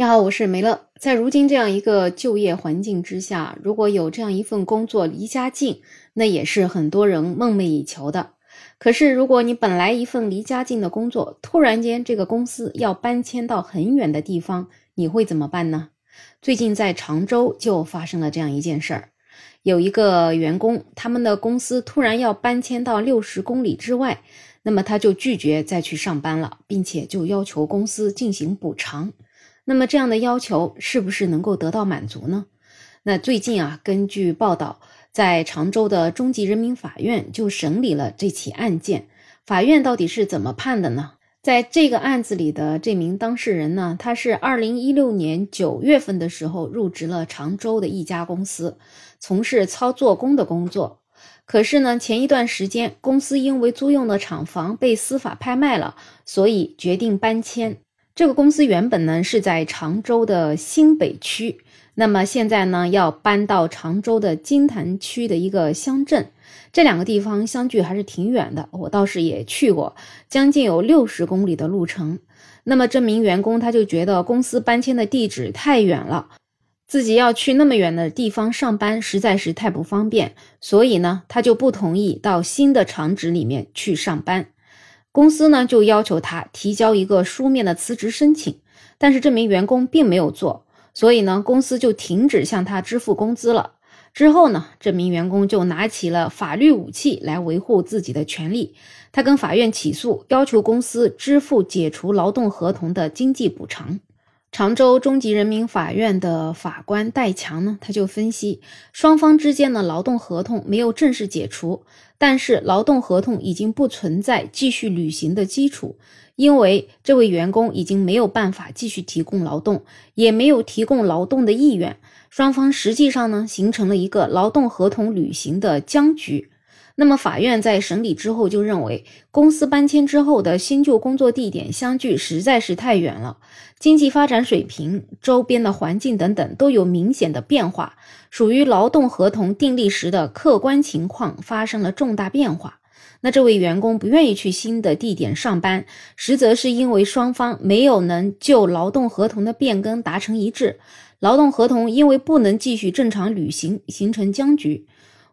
你好，我是梅乐。在如今这样一个就业环境之下，如果有这样一份工作离家近，那也是很多人梦寐以求的。可是，如果你本来一份离家近的工作，突然间这个公司要搬迁到很远的地方，你会怎么办呢？最近在常州就发生了这样一件事儿，有一个员工，他们的公司突然要搬迁到六十公里之外，那么他就拒绝再去上班了，并且就要求公司进行补偿。那么这样的要求是不是能够得到满足呢？那最近啊，根据报道，在常州的中级人民法院就审理了这起案件。法院到底是怎么判的呢？在这个案子里的这名当事人呢，他是二零一六年九月份的时候入职了常州的一家公司，从事操作工的工作。可是呢，前一段时间公司因为租用的厂房被司法拍卖了，所以决定搬迁。这个公司原本呢是在常州的新北区，那么现在呢要搬到常州的金坛区的一个乡镇，这两个地方相距还是挺远的。我倒是也去过，将近有六十公里的路程。那么这名员工他就觉得公司搬迁的地址太远了，自己要去那么远的地方上班实在是太不方便，所以呢他就不同意到新的厂址里面去上班。公司呢就要求他提交一个书面的辞职申请，但是这名员工并没有做，所以呢公司就停止向他支付工资了。之后呢，这名员工就拿起了法律武器来维护自己的权利，他跟法院起诉，要求公司支付解除劳动合同的经济补偿。常州中级人民法院的法官戴强呢，他就分析，双方之间的劳动合同没有正式解除，但是劳动合同已经不存在继续履行的基础，因为这位员工已经没有办法继续提供劳动，也没有提供劳动的意愿，双方实际上呢，形成了一个劳动合同履行的僵局。那么，法院在审理之后就认为，公司搬迁之后的新旧工作地点相距实在是太远了，经济发展水平、周边的环境等等都有明显的变化，属于劳动合同订立时的客观情况发生了重大变化。那这位员工不愿意去新的地点上班，实则是因为双方没有能就劳动合同的变更达成一致，劳动合同因为不能继续正常履行，形成僵局。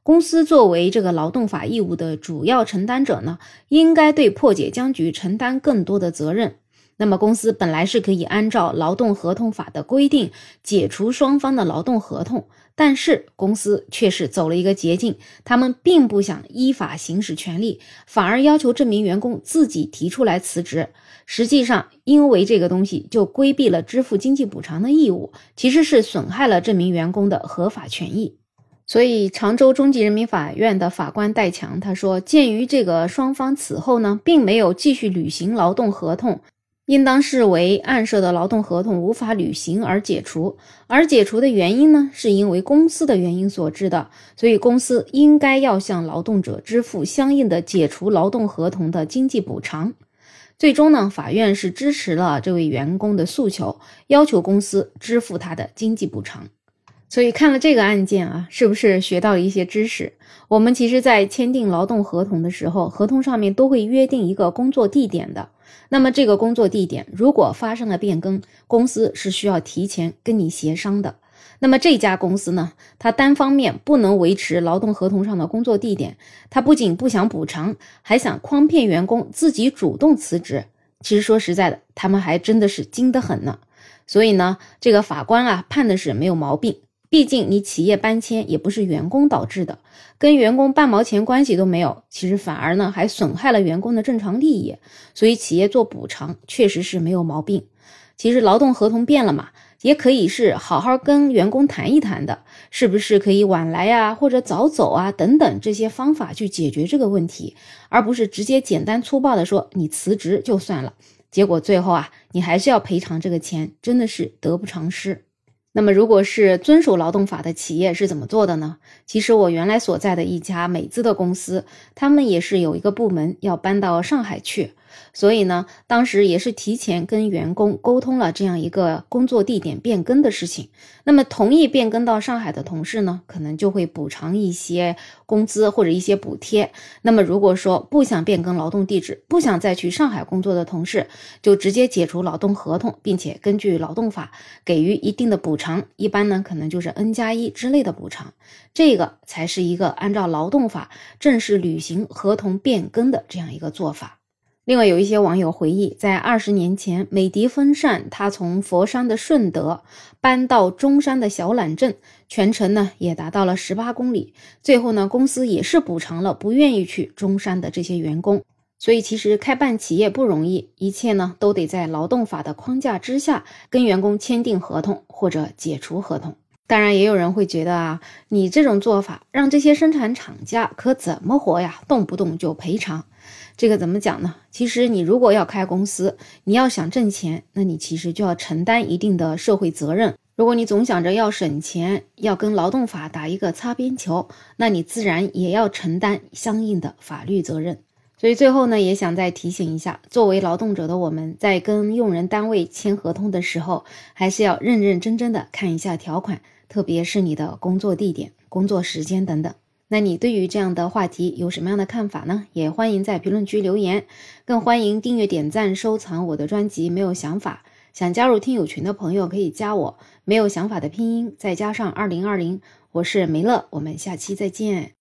公司作为这个劳动法义务的主要承担者呢，应该对破解僵局承担更多的责任。那么，公司本来是可以按照劳动合同法的规定解除双方的劳动合同，但是公司却是走了一个捷径，他们并不想依法行使权利，反而要求这名员工自己提出来辞职。实际上，因为这个东西就规避了支付经济补偿的义务，其实是损害了这名员工的合法权益。所以，常州中级人民法院的法官戴强他说：“鉴于这个双方此后呢，并没有继续履行劳动合同，应当视为案涉的劳动合同无法履行而解除。而解除的原因呢，是因为公司的原因所致的，所以公司应该要向劳动者支付相应的解除劳动合同的经济补偿。最终呢，法院是支持了这位员工的诉求，要求公司支付他的经济补偿。”所以看了这个案件啊，是不是学到了一些知识？我们其实，在签订劳动合同的时候，合同上面都会约定一个工作地点的。那么，这个工作地点如果发生了变更，公司是需要提前跟你协商的。那么这家公司呢，它单方面不能维持劳动合同上的工作地点，它不仅不想补偿，还想诓骗员工自己主动辞职。其实说实在的，他们还真的是精得很呢。所以呢，这个法官啊判的是没有毛病。毕竟你企业搬迁也不是员工导致的，跟员工半毛钱关系都没有，其实反而呢还损害了员工的正常利益，所以企业做补偿确实是没有毛病。其实劳动合同变了嘛，也可以是好好跟员工谈一谈的，是不是可以晚来呀，或者早走啊等等这些方法去解决这个问题，而不是直接简单粗暴的说你辞职就算了，结果最后啊你还是要赔偿这个钱，真的是得不偿失。那么，如果是遵守劳动法的企业是怎么做的呢？其实我原来所在的一家美资的公司，他们也是有一个部门要搬到上海去。所以呢，当时也是提前跟员工沟通了这样一个工作地点变更的事情。那么同意变更到上海的同事呢，可能就会补偿一些工资或者一些补贴。那么如果说不想变更劳动地址，不想再去上海工作的同事，就直接解除劳动合同，并且根据劳动法给予一定的补偿。一般呢，可能就是 N 加一之类的补偿。这个才是一个按照劳动法正式履行合同变更的这样一个做法。另外，有一些网友回忆，在二十年前，美的风扇它从佛山的顺德搬到中山的小榄镇，全程呢也达到了十八公里。最后呢，公司也是补偿了不愿意去中山的这些员工。所以，其实开办企业不容易，一切呢都得在劳动法的框架之下，跟员工签订合同或者解除合同。当然，也有人会觉得啊，你这种做法让这些生产厂家可怎么活呀？动不动就赔偿。这个怎么讲呢？其实你如果要开公司，你要想挣钱，那你其实就要承担一定的社会责任。如果你总想着要省钱，要跟劳动法打一个擦边球，那你自然也要承担相应的法律责任。所以最后呢，也想再提醒一下，作为劳动者的我们在跟用人单位签合同的时候，还是要认认真真的看一下条款，特别是你的工作地点、工作时间等等。那你对于这样的话题有什么样的看法呢？也欢迎在评论区留言，更欢迎订阅、点赞、收藏我的专辑。没有想法，想加入听友群的朋友可以加我。没有想法的拼音再加上二零二零，我是梅乐，我们下期再见。